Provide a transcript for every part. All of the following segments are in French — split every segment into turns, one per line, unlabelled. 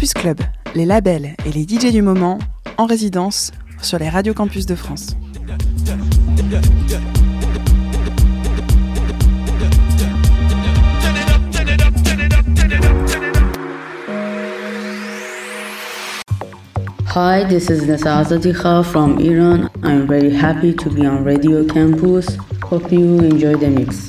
Campus Club, les labels et les DJ du moment en résidence sur les radios campus de France.
Hi, this is Nasa Azadikha from Iran. I'm very happy to be on Radio Campus. Hope you enjoy the mix.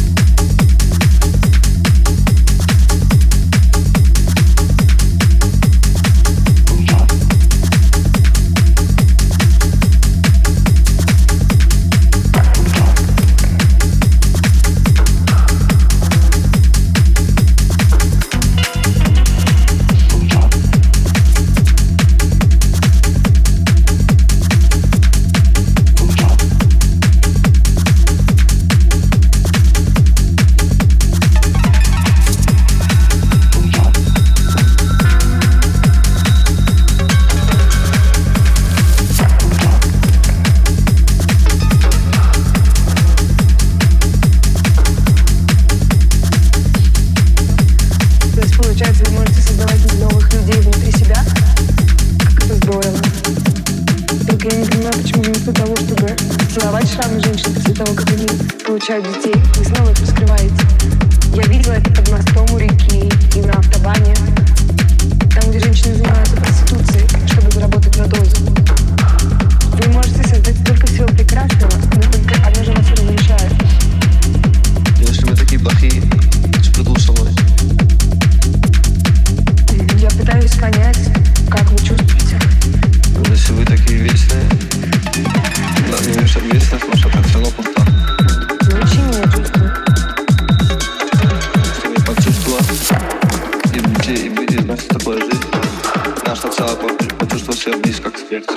charité vous Это
что все близко к сердцу.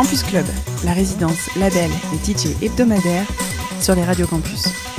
Campus Club, la résidence, label et DJ hebdomadaire sur les radios campus.